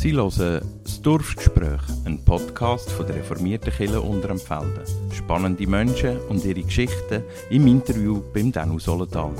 Sie hören das Dorfgespräch, ein Podcast von der reformierten Kirche Unterempfelden. Spannende Menschen und ihre Geschichten im Interview beim Danu Solenthaler.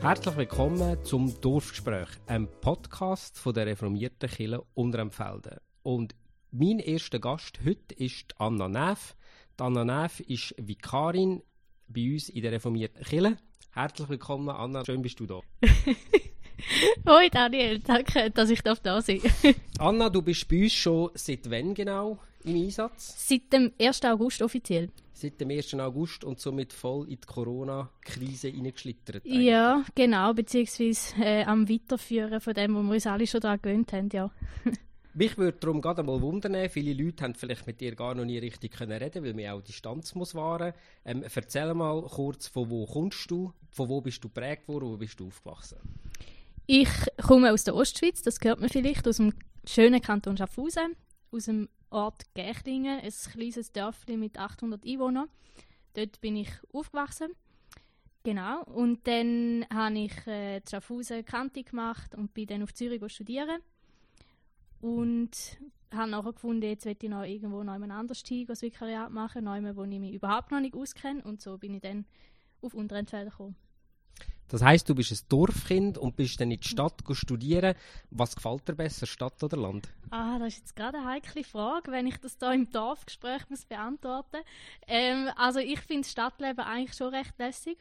Herzlich willkommen zum Dorfgespräch, einem Podcast von der reformierten Kirche Unterempfelden. Und mein erster Gast heute ist Anna Neff. Anna Neff ist Vikarin bei uns in der reformierten Kirche. Herzlich willkommen, Anna. Schön bist du da. Hoi Daniel, danke, dass ich da sein Anna, du bist bei uns schon seit wann genau im Einsatz? Seit dem 1. August offiziell. Seit dem 1. August und somit voll in die Corona-Krise hineingeschlittert. Ja, genau, beziehungsweise äh, am Weiterführen von dem, wo wir uns alle schon daran gewöhnt haben, ja. Mich würde darum gerade mal wundern, viele Leute haben vielleicht mit dir gar noch nie richtig können reden, weil man auch Distanz muss wahren. Ähm, erzähl mal kurz, von wo kommst du, von wo bist du prägt worden, wo bist du aufgewachsen? Ich komme aus der Ostschweiz, das gehört mir vielleicht, aus dem schönen Kanton Schaffhausen, aus dem Ort Gächlingen, ein kleines Dörfchen mit 800 Einwohnern. Dort bin ich aufgewachsen. Genau. Und dann habe ich äh, Schaffhausen Kante gemacht und bin dann auf Zürich studieren. Und habe nachher gefunden, jetzt will ich noch irgendwo noch jemand anders hin, das Vikariat machen, noch wo ich mich überhaupt noch nicht auskenne. Und so bin ich dann auf Unterentfelden gekommen. Das heißt, du bist ein Dorfkind und bist dann in die Stadt studieren. Was gefällt dir besser, Stadt oder Land? Ah, das ist jetzt gerade eine heikle Frage, wenn ich das da im Dorfgespräch muss beantworten. Ähm, also ich finde das Stadtleben eigentlich schon recht lässig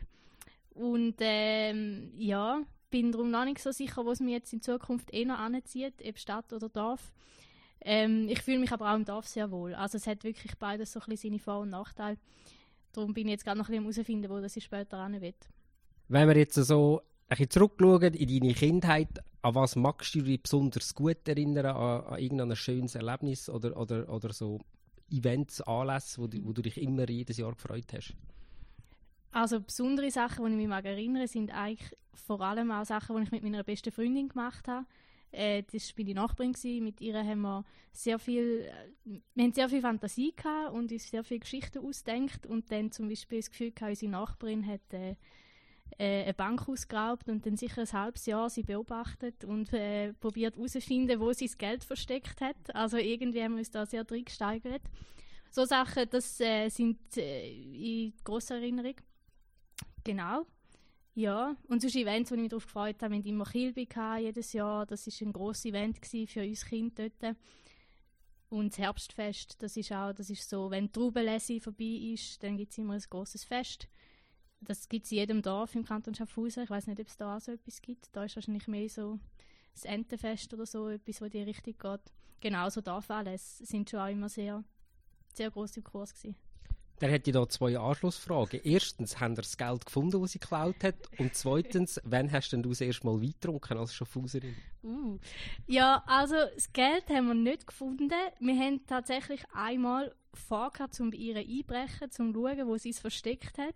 und ähm, ja, bin darum noch nicht so sicher, wo es mir jetzt in Zukunft eher anzieht, ob Stadt oder Dorf. Ähm, ich fühle mich aber auch im Dorf sehr wohl. Also es hat wirklich beides so ein bisschen seine Vor- und Nachteile. Darum bin ich jetzt gerade noch ein bisschen herausfinden, wo das ich später hin will. Wenn wir jetzt so ein bisschen zurückschauen in deine Kindheit, an was magst du dich besonders gut erinnern? An, an irgendein schönes Erlebnis oder, oder, oder so Events, Anlässe, wo, wo du dich immer jedes Jahr gefreut hast? Also besondere Sachen, die ich mich mag erinnern sind eigentlich vor allem auch Sachen, die ich mit meiner besten Freundin gemacht habe. Äh, das war meine Nachbarin. Mit ihr haben wir sehr viel, äh, wir haben sehr viel Fantasie gehabt und uns sehr viele Geschichten ausdenkt und dann zum Beispiel das Gefühl gehabt, unsere Nachbarin hat äh, äh, eine Bank ausgeraubt und dann sicher ein halbes Jahr sie beobachtet und äh, probiert herauszufinden, wo sie das Geld versteckt hat. Also irgendwie haben wir uns da sehr drin gesteigert. So Sachen, das sind in grosser Erinnerung. Genau. Ja, und sonst Events, wo ich mich darauf gefreut habe, wir hatten immer Kilby jedes Jahr. Das war ein grosses Event für uns Kinder dort. Und das Herbstfest, das ist auch, das ist so, wenn die Traubenlese vorbei ist, dann gibt es immer ein grosses Fest. Das gibt es in jedem Dorf im Kanton Schaffhausen. Ich weiß nicht, ob es da auch so etwas gibt. Da ist wahrscheinlich mehr so das Entenfest oder so, etwas, wo die richtig geht. Genau, so Dorfanlässe sind schon auch immer sehr, sehr gross im Kurs gewesen. Dann hätte ich da zwei Anschlussfragen. Erstens, haben ihr das Geld gefunden, das sie geklaut hat? Und zweitens, wann hast denn du das erste Mal Wein als Schaffhauserin? Uh. Ja, also das Geld haben wir nicht gefunden. Wir haben tatsächlich einmal vorgehabt, um bei ihr einbrechen, um zu schauen, wo sie es versteckt hat.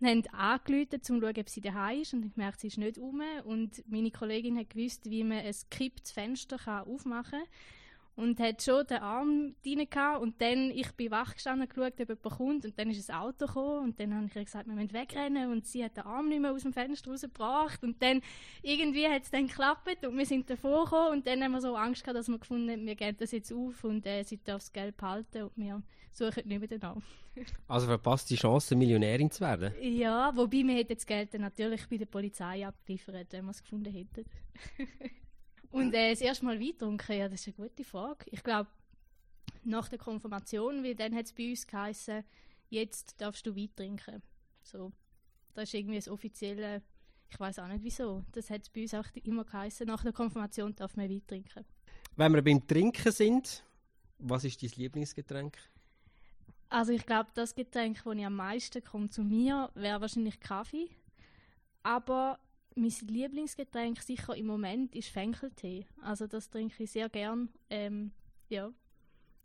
Und haben angerufen, um zu schauen, ob sie daheim ist. Und ich gemerkt, sie ist nicht um. Und meine Kollegin hat gewusst, wie man ein gekipptes Fenster aufmachen kann und hat schon den Arm gehabt. und dann, ich bin wach gestanden und geschaut, ob jemand kommt und dann ist ein Auto gekommen und dann habe ich gesagt, wir müssen wegrennen und sie hat den Arm nicht mehr aus dem Fenster rausgebracht und dann irgendwie hat es dann geklappt und wir sind davor gekommen und dann haben wir so Angst gehabt, dass wir gefunden haben, wir gehen das jetzt auf und äh, sie darf das Geld behalten und wir suchen nicht mehr danach. also verpasst die Chance, Millionärin zu werden? Ja, wobei wir hätten das Geld dann natürlich bei der Polizei abgeliefert, wenn wir es gefunden hätten. Und äh, das erste Mal Wein trinken, ja, das ist eine gute Frage. Ich glaube, nach der Konfirmation, weil dann hat es bei uns geheißen, jetzt darfst du Wein trinken. So, das ist irgendwie das offizielle, ich weiß auch nicht wieso, das hat es bei uns auch immer geheißen, nach der Konfirmation darf man Wein trinken. Wenn wir beim Trinken sind, was ist dein Lieblingsgetränk? Also ich glaube, das Getränk, das ich am meisten kommt zu mir, wäre wahrscheinlich Kaffee. Aber mein Lieblingsgetränk sicher im Moment ist Fenkeltee. Also das trinke ich sehr gern. Ähm, ja,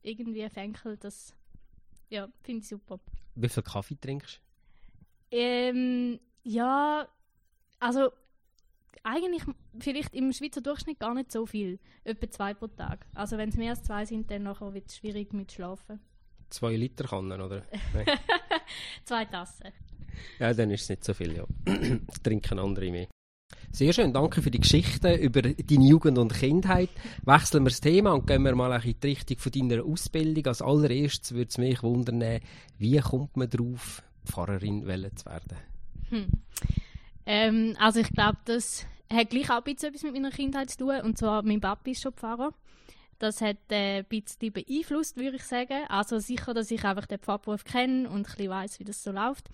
irgendwie Fenkel, das ja, finde ich super. Wie viel Kaffee trinkst du? Ähm, ja, also eigentlich vielleicht im Schweizer Durchschnitt gar nicht so viel. Etwa zwei pro Tag. Also wenn es mehr als zwei sind, dann wird es schwierig mit Schlafen. Zwei Liter Kannen, oder? zwei Tassen. Ja, dann ist es nicht so viel, ja. trinken andere mehr. Sehr schön, danke für die Geschichte über deine Jugend und Kindheit. Wechseln wir das Thema und gehen wir mal in die Richtung von deiner Ausbildung. Als allererstes würde es mich wundern, wie kommt man darauf, Pfarrerin zu werden? Hm. Ähm, also ich glaube, das hat gleich auch etwas mit meiner Kindheit zu tun. Und zwar, mein Papi ist schon Pfarrer. Das hat äh, ein bisschen beeinflusst, würde ich sagen. Also sicher, dass ich einfach den Pfarrberuf kenne und ein bisschen weiss, wie das so läuft.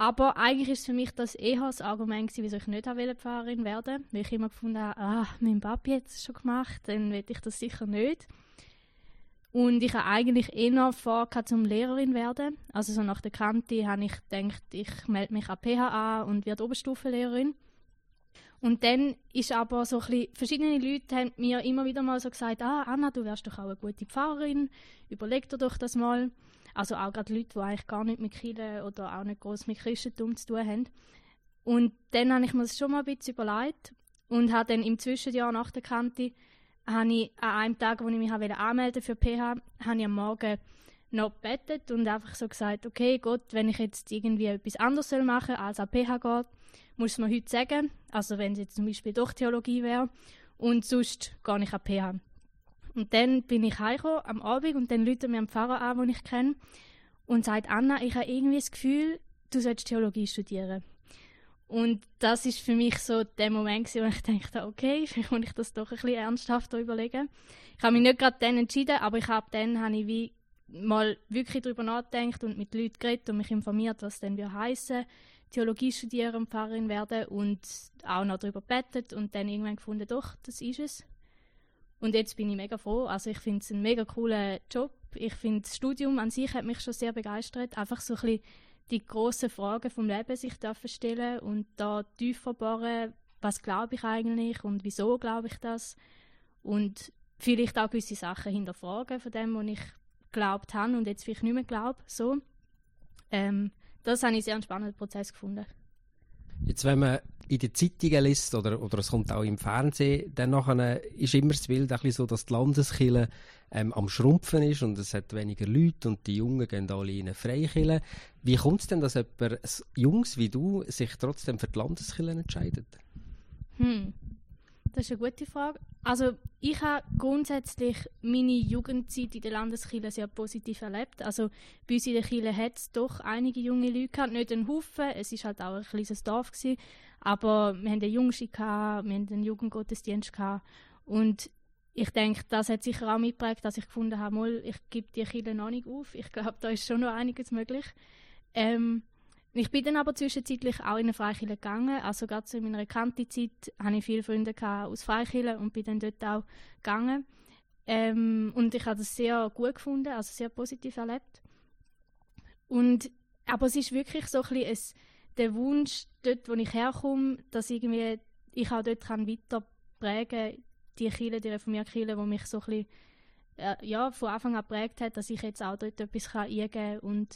Aber eigentlich ist für mich das eher das Argument gewesen, wieso ich nicht Pfarrerin werden Weil ich immer gefunden habe, ah, mein Papi hat es schon gemacht, dann will ich das sicher nicht. Und ich habe eigentlich eher vor, zum Lehrerin werden. Also so nach der Kante habe ich gedacht, ich melde mich an PHA und werde Oberstufenlehrerin. Und dann ist aber so ein bisschen, verschiedene Leute haben mir immer wieder mal so gesagt, ah, Anna, du wärst doch auch eine gute Pfarrerin, überleg dir doch das mal. Also auch gerade Leute, die eigentlich gar nicht mit Kirche oder auch nicht groß mit Christentum zu tun haben. Und dann habe ich mir das schon mal ein bisschen überlegt und habe dann im Zwischenjahr nach der Kante, habe ich an einem Tag, wo ich mich anmelden für PH, habe ich am Morgen noch gebettet und einfach so gesagt, okay, Gott, wenn ich jetzt irgendwie etwas anderes machen soll als an PH geht, muss man heute sagen. Also wenn es jetzt zum Beispiel doch Theologie wäre. Und sonst gar nicht an PH. Und dann bin ich heimgekommen am Abend und dann ruft mir ein Pfarrer an, den ich kenne und sagt, Anna, ich habe irgendwie das Gefühl, du sollst Theologie studieren. Und das ist für mich so der Moment, wo ich dachte, okay, vielleicht muss ich das doch ein bisschen ernsthafter überlegen. Ich habe mich nicht gerade dann entschieden, aber ich habe dann habe ich wie mal wirklich darüber nachgedacht und mit Leuten geredet und mich informiert, was denn wir heißen Theologie studieren und Pfarrerin werden und auch noch darüber bettet und dann irgendwann gefunden, doch, das ist es. Und jetzt bin ich mega froh. Also ich finde es einen mega coolen Job. Ich finde das Studium an sich hat mich schon sehr begeistert. Einfach so ein bisschen die grossen Fragen vom Leben sich dürfen stellen und da tiefer bohren, was glaube ich eigentlich und wieso glaube ich das und vielleicht auch gewisse Sachen hinterfragen von dem, was ich geglaubt habe und jetzt vielleicht nicht mehr glaube. So. Ähm, das habe ich sehr einen spannenden Prozess gefunden. Jetzt, wenn man in den Zeitungen liest oder, oder es kommt auch im Fernsehen, dann nachher ist immer das Bild ein so, dass die Landeskille ähm, am Schrumpfen ist und es hat weniger Leute und die Jungen gehen alle in eine Freikille. Wie kommt es denn, dass jemand Jungs wie du sich trotzdem für die Landeskille entscheidet? Hm. Das ist eine gute Frage. Also ich habe grundsätzlich meine Jugendzeit in der Landeskirche sehr positiv erlebt. Also bei uns in der Kirche hat es doch einige junge Leute gehabt, nicht einen Haufen, es war halt auch ein kleines Dorf gewesen, aber wir hatten einen Jungschi, wir hatten einen Jugendgottesdienst gehabt. und ich denke, das hat sicher auch mitgeprägt, dass ich gefunden habe, mal, ich gebe die Kirche noch nicht auf. Ich glaube, da ist schon noch einiges möglich. Ähm, ich bin dann aber zwischenzeitlich auch in eine Freikirche gegangen. Also gerade in meiner Kantizeit hatte ich viele Freunde aus Freikirche und bin dann dort auch gegangen. Ähm, und ich habe das sehr gut gefunden, also sehr positiv erlebt. Und, aber es ist wirklich so ein bisschen der Wunsch, dort wo ich herkomme, dass irgendwie ich auch dort kann weiter prägen die Kirche, die reformierte Kirche, die mich so ein bisschen, äh, ja, von Anfang an geprägt hat, dass ich jetzt auch dort etwas eingeben kann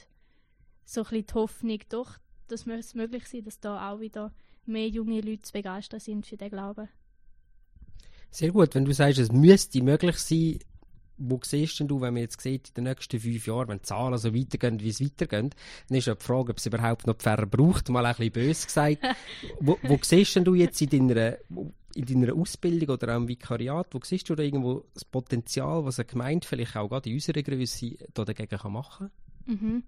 so ein bisschen die Hoffnung, doch, dass es möglich sein, dass da auch wieder mehr junge Leute zu begeistern sind für den Glauben. Sehr gut, wenn du sagst, es müsste möglich sein, wo siehst denn du, wenn man jetzt sieht, in den nächsten fünf Jahren, wenn die Zahlen so weitergehen, wie es weitergeht, dann ist ja die Frage, ob es überhaupt noch Pfarrer braucht, mal ein bisschen böse gesagt. wo, wo siehst denn du jetzt in deiner, in deiner Ausbildung oder auch im Vikariat, wo siehst du da irgendwo das Potenzial, was eine Gemeinde vielleicht auch gerade in unserer Größe dagegen machen kann? Mhm.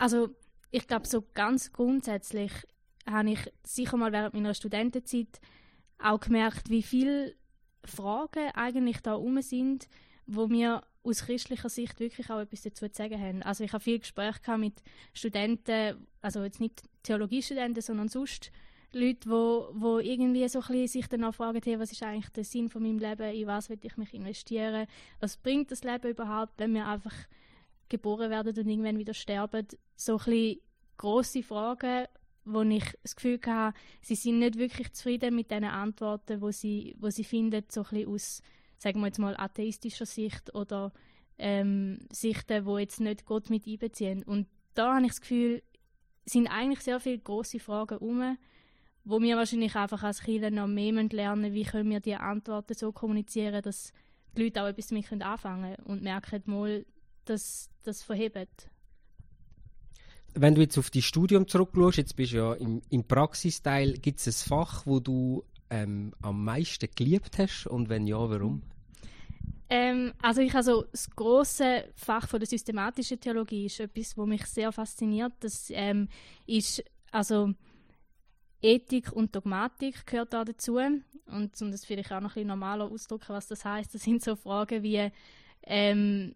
Also ich glaube, so ganz grundsätzlich habe ich sicher mal während meiner Studentenzeit auch gemerkt, wie viele Fragen eigentlich da rum sind, wo mir aus christlicher Sicht wirklich auch etwas dazu zu sagen haben. Also ich habe viel Gespräche mit Studenten, also jetzt nicht Theologiestudenten, sondern sonst Leute, wo, wo irgendwie so ein sich danach fragen, hey, was ist eigentlich der Sinn von meinem Leben, in was will ich mich investieren, was bringt das Leben überhaupt, wenn wir einfach geboren werden und irgendwann wieder sterben, so ein grosse Fragen, wo ich das Gefühl hatte, sie sind nicht wirklich zufrieden mit den Antworten, wo sie, wo sie finden, so ein aus, sagen wir jetzt mal, atheistischer Sicht oder ähm, Sichten, wo jetzt nicht Gott mit einbeziehen. Und da habe ich das Gefühl, sind eigentlich sehr viele große Fragen um, wo wir wahrscheinlich einfach als Kinder noch mehr lernen wie können wir diese Antworten so kommunizieren, dass die Leute auch etwas damit anfangen können und merken, mal, dass das verhebt. wenn du jetzt auf dein Studium zurückschaust, jetzt bist du ja im, im Praxisteil, gibt es ein Fach, wo du ähm, am meisten geliebt hast und wenn ja, warum? Ähm, also ich also das große Fach von der systematischen Theologie ist etwas, wo mich sehr fasziniert. Das ähm, ist also Ethik und Dogmatik gehört da dazu und um das vielleicht auch noch ein bisschen normaler ausdrücken, was das heißt. Das sind so Fragen wie ähm,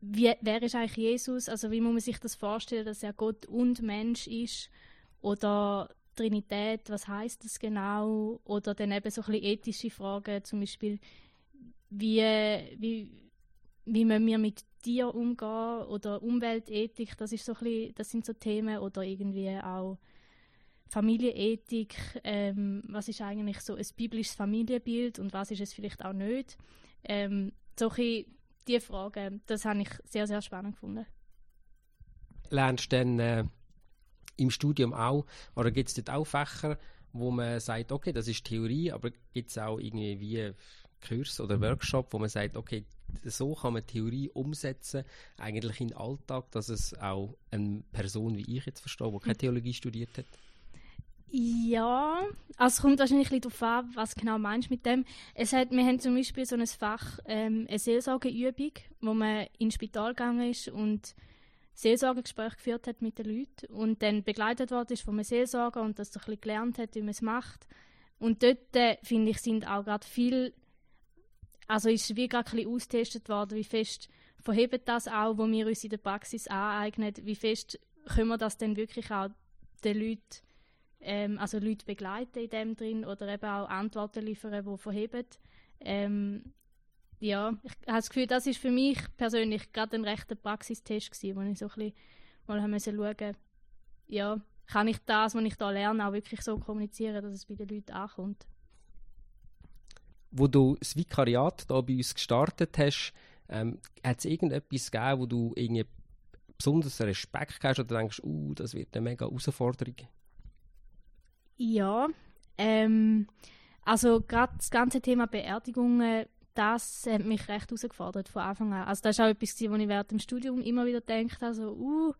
wie, wer ist eigentlich Jesus? Also wie muss man sich das vorstellen, dass er Gott und Mensch ist? Oder Trinität, was heißt das genau? Oder dann eben so ein bisschen ethische Fragen, zum Beispiel, wie, wie, wie müssen wir mit Tieren umgehen? Oder Umweltethik, das, ist so ein bisschen, das sind so Themen. Oder irgendwie auch Familienethik, ähm, was ist eigentlich so ein biblisches Familienbild und was ist es vielleicht auch nicht? Ähm, solche die Frage, das habe ich sehr, sehr spannend gefunden. Lernst du dann äh, im Studium auch, oder gibt es dort auch Fächer, wo man sagt, okay, das ist Theorie, aber gibt es auch irgendwie wie Kurs oder Workshop, wo man sagt, okay, so kann man Theorie umsetzen, eigentlich in den Alltag, dass es auch eine Person wie ich jetzt verstehe, die keine. Theologie studiert hat? Ja, also es kommt wahrscheinlich ein darauf an, was genau meinst mit dem. Es hat, wir haben zum Beispiel so ein Fach, ähm, eine Seelsorgeübung, wo man ins Spital gegangen ist und Seelsorgegespräche geführt hat mit den Leuten und dann begleitet worden ist von einem Seelsorger und das so ein bisschen gelernt hat, wie man es macht. Und dort, äh, finde ich, sind auch gerade viel, also ist wie gerade ein bisschen austestet worden, wie fest verhebt das auch, wo wir uns in der Praxis aneignen, wie fest können wir das dann wirklich auch den Leuten ähm, also Leute begleiten in dem drin oder eben auch Antworten liefern, die verheben. Ähm, ja, ich habe das Gefühl, das ist für mich persönlich gerade ein rechter Praxistest gewesen, wo ich so ein bisschen mal haben schauen, ja, kann ich das, was ich da lerne, auch wirklich so kommunizieren, dass es bei den Leuten ankommt. Wo du das Vikariat da bei uns gestartet hast, ähm, hat es irgendetwas gegeben, wo du irgendwie besonders Respekt hast oder denkst, uh, das wird eine mega Herausforderung? Ja, ähm, also gerade das ganze Thema Beerdigungen, das hat mich recht herausgefordert von Anfang an. Also das ist auch etwas, was ich während dem Studium immer wieder gedacht habe, so, uh,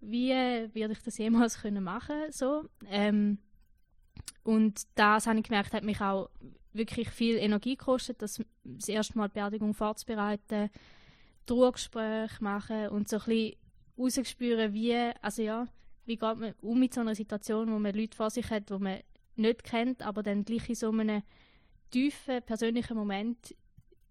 wie werde ich das jemals können machen so ähm, und das habe ich gemerkt, hat mich auch wirklich viel Energie gekostet, das, das erste Mal Beerdigung vorzubereiten, Trauergespräche machen und so ein bisschen rausgespüren, wie, also ja, wie geht man um mit so einer Situation, wo man Leute vor sich hat, die man nicht kennt, aber dann gleich in so einem tiefen, persönlichen Moment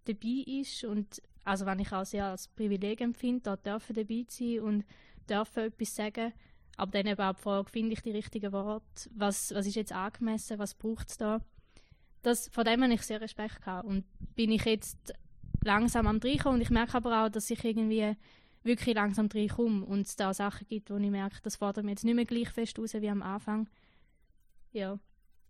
dabei ist? Und also wenn ich auch sehr als Privileg empfinde, da dürfen dabei sein und dürfen etwas sagen, aber dann eben auch die Frage, finde ich die richtigen Worte, was, was ist jetzt angemessen, was braucht es da? Das, von dem habe ich sehr Respekt gehabt und bin ich jetzt langsam am reinkommen und ich merke aber auch, dass ich irgendwie wirklich langsam reinkomme und es da Sachen gibt, wo ich merke, das fordert mir jetzt nicht mehr gleich fest raus wie am Anfang. Ja,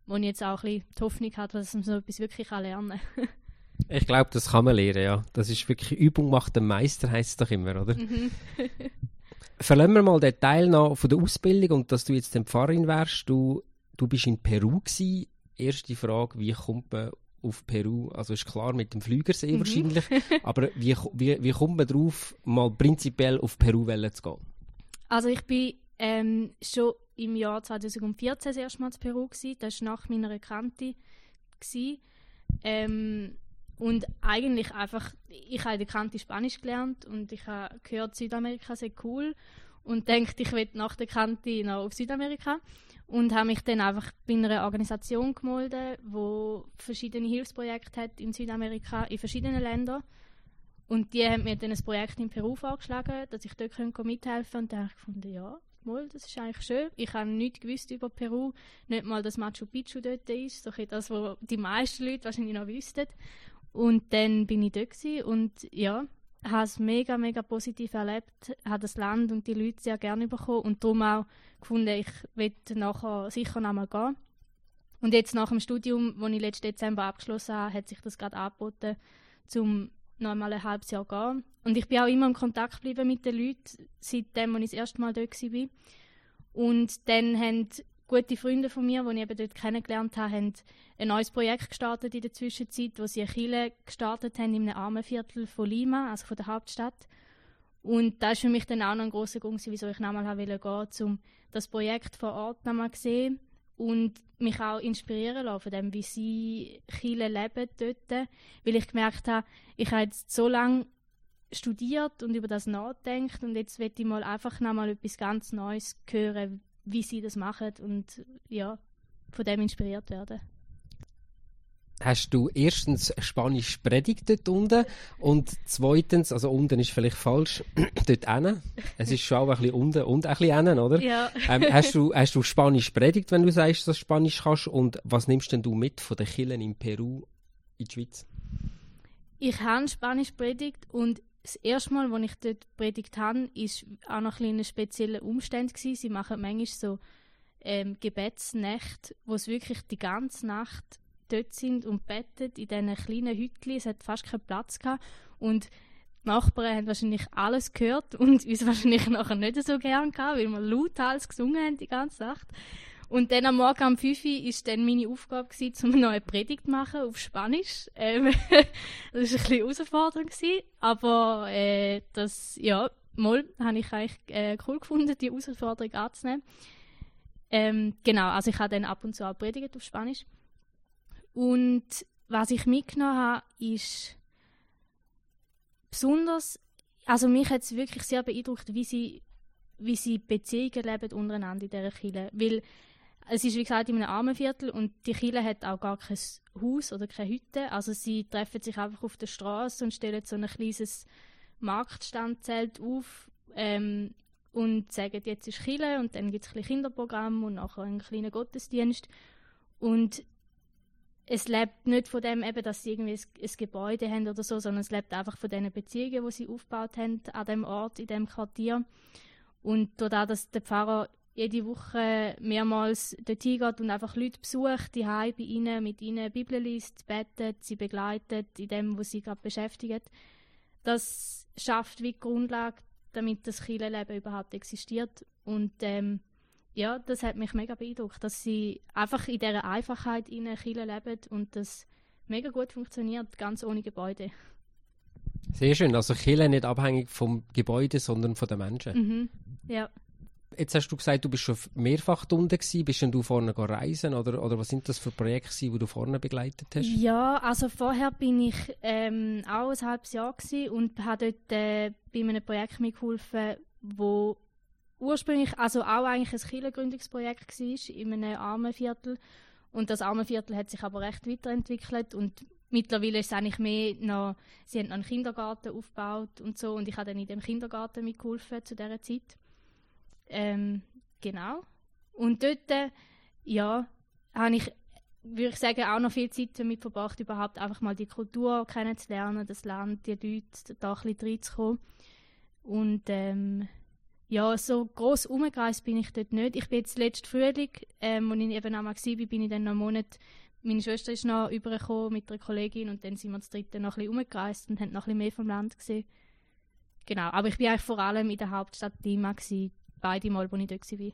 wo ich jetzt auch ein bisschen die Hoffnung habe, dass man so etwas wirklich lernen kann. ich glaube, das kann man lernen, ja. Das ist wirklich Übung macht den Meister, heißt es doch immer, oder? Mhm. Verlassen wir mal den Teil noch von der Ausbildung und dass du jetzt den Pfarrerin wärst. Du, du bist in Peru gewesen. Erste Frage, wie kommt man auf Peru, also ist klar mit dem Flügersee mhm. wahrscheinlich, aber wie, wie, wie kommt man darauf, mal prinzipiell auf Peru zu gehen? Also ich bin ähm, schon im Jahr 2014 das erste Mal in Peru gewesen, das war nach meiner Kante ähm, und eigentlich einfach, ich habe in der Kante Spanisch gelernt und ich habe gehört, Südamerika sei cool. Und denke, ich will nach der Kante noch auf Südamerika und habe mich dann einfach bei einer Organisation gemeldet, wo verschiedene Hilfsprojekte hat in Südamerika in verschiedenen Ländern und die haben mir dann ein Projekt in Peru vorgeschlagen, dass ich dort mithelfen könnte und dann habe ich gefunden, ja, mal, das ist eigentlich schön. Ich habe nichts gewusst über Peru, nicht mal, dass Machu Picchu dort ist, so das, was die meisten Leute wahrscheinlich noch wüssten. Und dann bin ich dort und ja, habe es mega, mega positiv erlebt, habe das Land und die Leute sehr gerne bekommen und darum auch gefunden, ich will nachher sicher noch mal gehen. Und jetzt nach dem Studium, das ich letzten Dezember abgeschlossen habe, hat sich das gerade angeboten, um noch mal ein halbes Jahr zu gehen. Und ich bin auch immer in Kontakt geblieben mit den Leuten, seitdem, als ich das erste Mal dort war. Und dann haben gute Freunde von mir, die ich eben dort kennengelernt habe, haben ein neues Projekt gestartet in der Zwischenzeit, wo sie eine Kirche gestartet haben in einem Armenviertel von Lima, also von der Hauptstadt. Und das ist für mich dann auch noch ein grosser Grund, wieso ich nochmal gehen wollte, um das Projekt vor Ort nochmal zu sehen und mich auch inspirieren lassen von dem, wie sie Chile leben dort. Weil ich gemerkt habe, ich habe jetzt so lange studiert und über das nachdenkt und jetzt will ich mal einfach nochmal etwas ganz Neues hören, wie sie das machen und ja, von dem inspiriert werden hast du erstens Spanisch predigt dort unten und zweitens, also unten ist vielleicht falsch, dort hinten. Es ist schon auch ein bisschen unten und ein bisschen hinten, oder? Ja. Ähm, hast, du, hast du Spanisch predigt, wenn du sagst, dass du Spanisch kannst und was nimmst denn du mit von den Kirchen in Peru in die Schweiz? Ich habe Spanisch predigt und das erste Mal, als ich dort predigt habe, war auch noch ein, ein spezieller Umstand. Gewesen. Sie machen manchmal so ähm, Gebetsnächte, wo es wirklich die ganze Nacht dort sind und bettet in diesen kleinen Hütchen. Es hat fast keinen Platz gehabt. Und die Nachbarn haben wahrscheinlich alles gehört und uns wahrscheinlich nachher nicht so gern gehabt, weil wir laut alles gesungen haben die ganze Nacht. Und dann am Morgen um 5 Uhr war dann meine Aufgabe, gewesen, um eine neue Predigt zu machen auf Spanisch. Ähm, das war ein bisschen herausfordernd, gewesen, aber äh, das, ja, mal, habe ich eigentlich äh, cool gefunden, die Herausforderung anzunehmen. Ähm, genau, also ich habe dann ab und zu auch predigt auf Spanisch. Und was ich mitgenommen habe, ist besonders, also mich hat es wirklich sehr beeindruckt, wie sie, wie sie Beziehungen leben untereinander in dieser Kirche. Weil es ist, wie gesagt, in einem Armenviertel und die Kirche hat auch gar kein Haus oder keine Hütte. Also sie treffen sich einfach auf der Straße und stellen so ein kleines Marktstandzelt auf ähm, und sagen, jetzt ist Kirche und dann gibt es ein Kinderprogramm und nachher einen kleinen Gottesdienst. Und es lebt nicht von dem, eben, dass sie irgendwie ein, ein, Gebäude haben oder so, sondern es lebt einfach von den Beziehungen, die sie aufgebaut haben an dem Ort, in dem Quartier. Und dadurch, dass der Pfarrer jede Woche mehrmals dorthin geht und einfach Leute besucht, die bei ihnen, mit ihnen Bibel liest, betet, sie begleitet in dem, was sie gerade beschäftigt, das schafft wie die Grundlage, damit das Kirchenleben überhaupt existiert. Und ähm, ja, das hat mich mega beeindruckt, dass sie einfach in dieser Einfachheit in Chile leben und das mega gut funktioniert, ganz ohne Gebäude. Sehr schön, also Chile nicht abhängig vom Gebäude, sondern von den Menschen. Mhm. Ja. Jetzt hast du gesagt, du bist schon mehrfach unten gewesen. Bist du vorne reisen oder, oder was sind das für Projekte, die du vorne begleitet hast? Ja, also vorher bin ich ähm, auch ein halbes Jahr und habe dort äh, bei einem Projekt mitgeholfen, wo ursprünglich also auch eigentlich ein Kirchengründungsprojekt war in einem Armenviertel. Und das Armenviertel hat sich aber recht weiterentwickelt und mittlerweile ist es eigentlich mehr noch, sie haben noch einen Kindergarten aufgebaut und so und ich habe dann in dem Kindergarten mitgeholfen zu dieser Zeit. Ähm, genau. Und dort, ja, habe ich, würde ich sagen, auch noch viel Zeit damit verbracht, überhaupt einfach mal die Kultur kennenzulernen, das Land, die Leute, da ein bisschen reinzukommen. Und ähm, ja, so gross umgereist bin ich dort nicht. Ich bin jetzt letzten Frühling, ähm, als ich eben einmal war, bin ich dann noch einen Monat, meine Schwester ist noch übergekommen mit einer Kollegin und dann sind wir das dritte noch ein bisschen umgereist und haben noch ein bisschen mehr vom Land gesehen. Genau, aber ich bin eigentlich vor allem in der Hauptstadt Lima gewesen, beide Mal, wo ich dort war.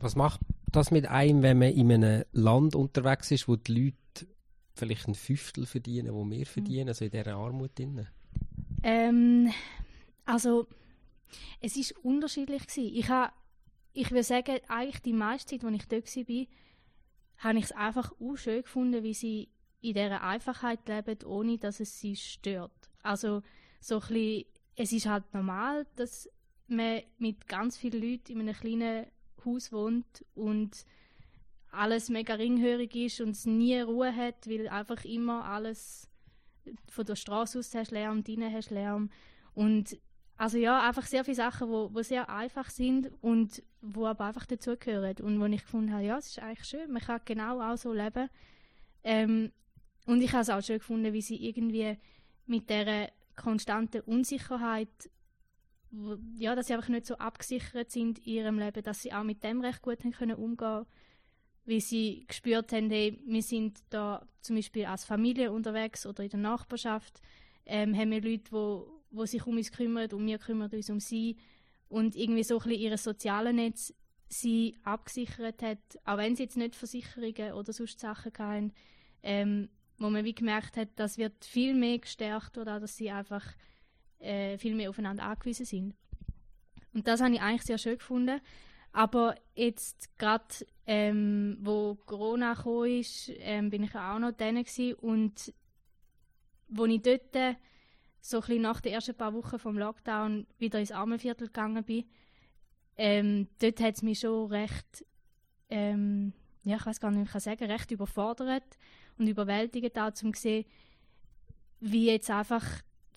Was macht das mit einem, wenn man in einem Land unterwegs ist, wo die Leute vielleicht ein Fünftel verdienen, wo mehr verdienen, also in dieser Armut drin? Ähm, also es ist unterschiedlich gewesen. Ich habe, ich würde sagen, eigentlich die meiste Zeit, als ich dort war, habe ich es einfach auch schön gefunden, wie sie in dieser Einfachheit leben, ohne dass es sie stört. Also so ein bisschen, es ist halt normal, dass man mit ganz vielen Leuten in einem kleinen Haus wohnt und alles mega ringhörig ist und es nie Ruhe hat, weil einfach immer alles von der Straße aus hast Lärm, drinnen hast Lärm und also ja, einfach sehr viele Sachen, wo, wo sehr einfach sind und wo aber einfach dazugehören. Und wo ich gefunden habe, ja, es ist eigentlich schön, man kann genau auch so leben. Ähm, und ich habe es auch schön gefunden, wie sie irgendwie mit der konstanten Unsicherheit, ja, dass sie einfach nicht so abgesichert sind in ihrem Leben, dass sie auch mit dem recht gut haben können umgehen wie sie gespürt haben, hey, wir sind da zum Beispiel als Familie unterwegs oder in der Nachbarschaft, ähm, haben wir Leute, die wo sich um uns kümmert und wir kümmern uns um sie. Und irgendwie so ein bisschen ihr soziales Netz sie abgesichert hat, auch wenn sie jetzt nicht Versicherungen oder sonst Sachen hatten, ähm, wo man wie gemerkt hat, das wird viel mehr gestärkt oder dass sie einfach äh, viel mehr aufeinander angewiesen sind. Und das habe ich eigentlich sehr schön gefunden. Aber jetzt gerade, ähm, wo Corona kam, ist, ähm, bin ich auch noch drin und wo ich dort so ein nach den ersten paar Wochen vom Lockdown wieder ins Armenviertel gegangen bin, ähm, dort hat es mich schon recht, ähm, ja, ich weiß gar nicht, ich kann sagen, recht überfordert und überwältigt um zu sehen, wie jetzt einfach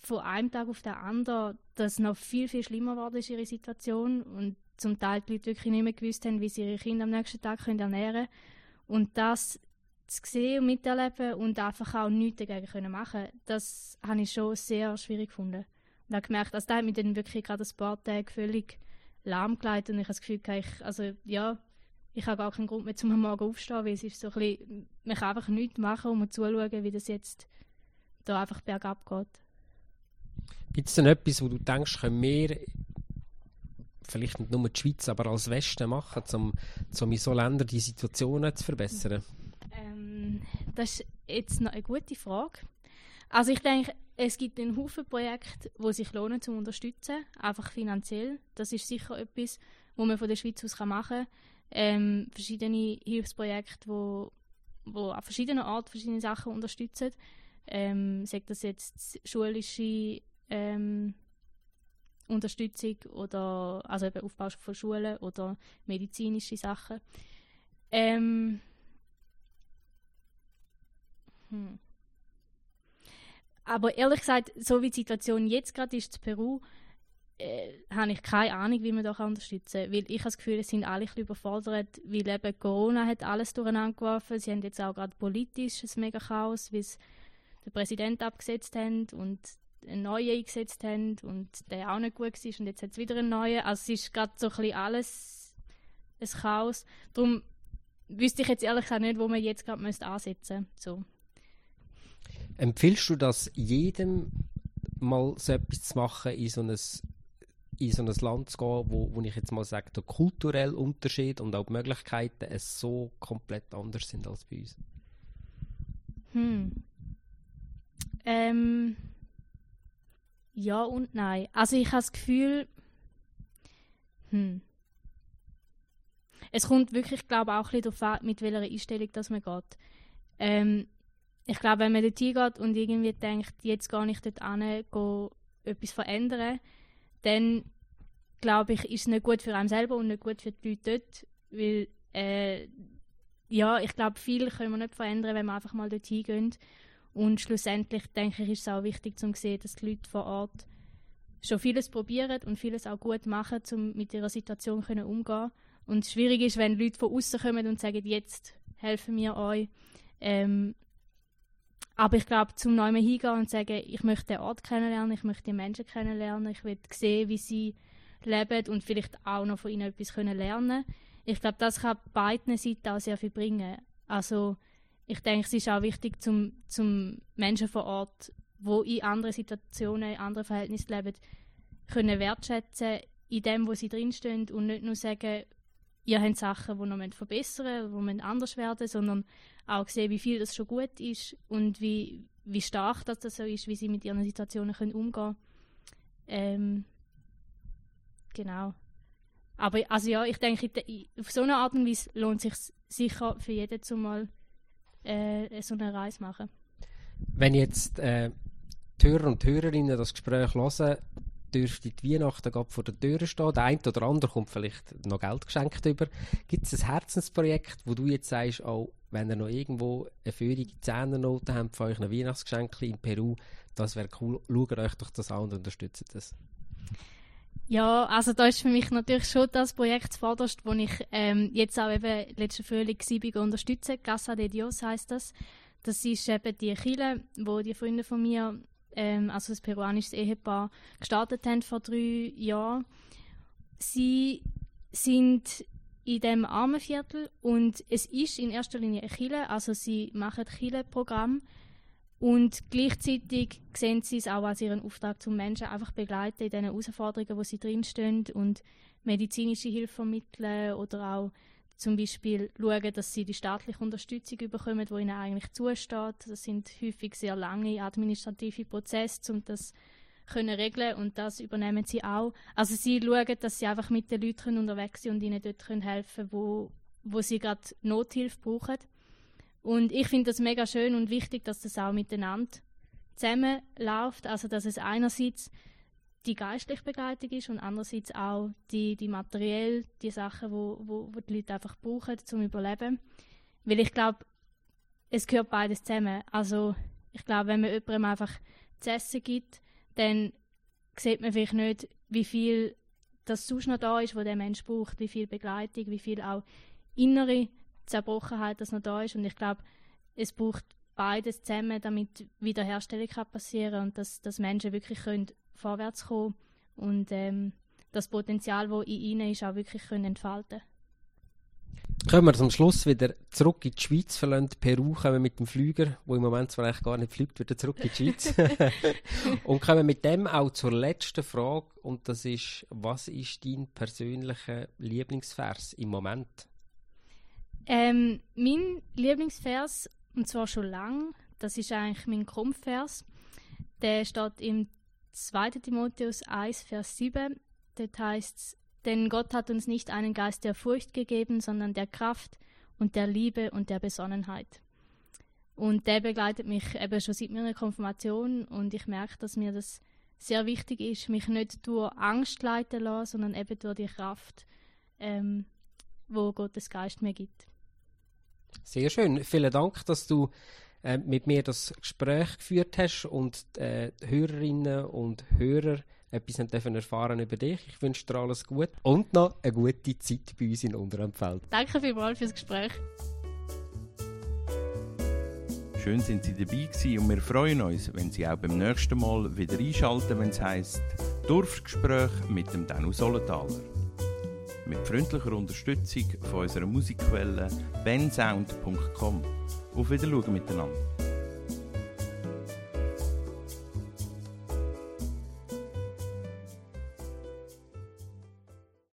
von einem Tag auf den anderen das noch viel, viel schlimmer geworden ist, ihre Situation. Und zum Teil die Leute wirklich nicht mehr gewusst haben, wie sie ihre Kinder am nächsten Tag können ernähren können. Und das zu sehen und miterleben und einfach auch nichts dagegen können machen das habe ich schon sehr schwierig gefunden. Und habe gemerkt, also da hat mich dann wirklich gerade ein paar Tage völlig lahmgelegt und ich habe das Gefühl, ich, also ja, ich habe gar keinen Grund mehr, zum Morgen aufzustehen, weil es ist so ein bisschen, man kann einfach nichts machen und zuschauen, wie das jetzt da einfach bergab geht. Gibt es denn etwas, wo du denkst, können wir vielleicht nicht nur die Schweiz, aber als Westen machen, um, um in so Ländern die Situationen zu verbessern? Ähm, das ist jetzt noch eine gute Frage. Also ich denke, es gibt einen Haufen Projekte, die sich lohnen zu unterstützen, einfach finanziell. Das ist sicher etwas, wo man von der Schweiz aus machen kann. Ähm, verschiedene Hilfsprojekte, wo, wo an verschiedenen Orten verschiedene Sachen unterstützen. Ähm, sagt das jetzt schulische ähm, Unterstützung oder also eben Aufbau von Schulen oder medizinische Sachen. Ähm, hm. Aber ehrlich gesagt, so wie die Situation jetzt gerade ist in Peru, äh, habe ich keine Ahnung, wie man da unterstützen kann. Weil ich habe das Gefühl, es sind alle ein überfordert, weil eben Corona hat alles durcheinander geworfen. Sie haben jetzt auch gerade politisch ein mega Chaos, weil sie den Präsidenten abgesetzt haben und einen neuen eingesetzt haben und der auch nicht gut war und jetzt hat es wieder einen neuen. Also es ist gerade so ein bisschen alles ein Chaos. Darum wüsste ich jetzt ehrlich gesagt nicht, wo man jetzt gerade ansetzen müsste. So. Empfiehlst du das jedem mal so etwas zu machen, in so ein, in so ein Land zu gehen, wo, wo ich jetzt mal sage, der kulturelle Unterschied und auch die Möglichkeiten es so komplett anders sind als bei uns? Hm. Ähm, ja und nein. Also ich habe das Gefühl, hm. Es kommt wirklich, glaube auch ein bisschen darauf an, mit welcher Einstellung dass man geht. Ähm, ich glaube, wenn man dort hingeht und irgendwie denkt, jetzt gar nicht dort hin, etwas verändern, dann glaube ich, ist es nicht gut für einen selber und nicht gut für die Leute dort, weil äh, ja, ich glaube, viel können wir nicht verändern, wenn wir einfach mal dort hingehen und schlussendlich denke ich, ist es auch wichtig zu sehen, dass die Leute vor Ort schon vieles probieren und vieles auch gut machen, um mit ihrer Situation können Und schwierig ist, wenn Leute von außen kommen und sagen, jetzt helfen wir euch. Ähm, aber ich glaube, zum Neuem hingehen und sagen, ich möchte den Ort kennenlernen, ich möchte die Menschen kennenlernen, ich will sehen, wie sie leben und vielleicht auch noch von ihnen etwas können lernen. Ich glaube, das kann beiden Seiten auch sehr viel bringen. Also ich denke, es ist auch wichtig zum, zum Menschen vor Ort, wo in anderen Situationen, in anderen Verhältnissen leben, können wertschätzen in dem, wo sie drinstehen und nicht nur sagen, ihr habt Sachen, die noch verbessern müssen, die anders werden sondern auch sehen, wie viel das schon gut ist und wie, wie stark das, so ist, wie sie mit ihren Situationen können umgehen ähm, Genau. Aber also ja, ich denke, auf so eine Art und Weise lohnt es sich sicher für jeden zumal äh, so eine Reise machen. Wenn jetzt äh, die Hörer und Hörerinnen das Gespräch hören, dürfte die Weihnachten gerade vor der Tür stehen. Der eine oder andere kommt vielleicht noch Geld geschenkt über. Gibt es ein Herzensprojekt, wo du jetzt sagst, auch wenn ihr noch irgendwo eine feurige Zehnernote habt euch ein Weihnachtsgeschenk in Peru, das wäre cool. Schaut euch doch das an und unterstützt das. Ja, also da ist für mich natürlich schon das Projekt zuvorderst, das ich ähm, jetzt auch eben letzten Frühling war, unterstütze. Casa de Dios heißt das. Das ist eben die Chile, wo die Freunde von mir, ähm, also das peruanische Ehepaar, gestartet haben vor drei Jahren. Sie sind in dem Armenviertel und es ist in erster Linie ein Chile, also sie machen Chile-Programm und gleichzeitig sehen sie es auch als ihren Auftrag zum Menschen einfach begleiten in den Herausforderungen, wo sie drinstehen und medizinische Hilfe vermitteln oder auch zum Beispiel schauen, dass sie die staatliche Unterstützung bekommen, die ihnen eigentlich zusteht. Das sind häufig sehr lange administrative Prozesse, um das können regeln und das übernehmen sie auch. Also sie schauen, dass sie einfach mit den Leuten unterwegs sind und ihnen dort können helfen wo, wo sie gerade Nothilfe brauchen. Und ich finde das mega schön und wichtig, dass das auch miteinander zusammenläuft. Also dass es einerseits die geistliche Begleitung ist und andererseits auch die, die materiell, die Sachen, wo, wo, wo die Leute einfach brauchen zum Überleben. Weil ich glaube, es gehört beides zusammen. Also ich glaube, wenn man jemandem einfach zu essen gibt, dann sieht man vielleicht nicht, wie viel das sonst noch da ist, wo der Mensch braucht, wie viel Begleitung, wie viel auch innere Zerbrochenheit das noch da ist. Und ich glaube, es braucht beides zusammen, damit Wiederherstellung kann passieren und dass, dass Menschen wirklich können vorwärts kommen und ähm, das Potenzial, das in ihnen ist, auch wirklich können entfalten Kommen wir zum Schluss wieder zurück in die Schweiz, verlassen Peru, kommen mit dem Flüger, wo im Moment zwar eigentlich gar nicht fliegt, wieder zurück in die Schweiz. und kommen mit dem auch zur letzten Frage, und das ist, was ist dein persönlicher Lieblingsvers im Moment? Ähm, mein Lieblingsvers, und zwar schon lang, das ist eigentlich mein Krumpfvers. Der steht im 2. Timotheus 1, Vers 7. Dort heißt denn Gott hat uns nicht einen Geist der Furcht gegeben, sondern der Kraft und der Liebe und der Besonnenheit. Und der begleitet mich eben schon seit meiner Konfirmation und ich merke, dass mir das sehr wichtig ist, mich nicht durch Angst leiten lassen, sondern eben durch die Kraft, ähm, wo Gottes Geist mir gibt. Sehr schön. Vielen Dank, dass du äh, mit mir das Gespräch geführt hast und äh, Hörerinnen und Hörer etwas dürfen erfahren über dich. Ich wünsche dir alles gut und noch eine gute Zeit bei uns in Unterempfeld. Danke vielmals fürs Gespräch. Schön sind Sie dabei gewesen und wir freuen uns, wenn Sie auch beim nächsten Mal wieder einschalten, wenn es heisst Dorfgespräch mit dem Danu Solenthaler. Mit freundlicher Unterstützung von unserer Musikquelle bensound.com. Auf Wiedersehen miteinander.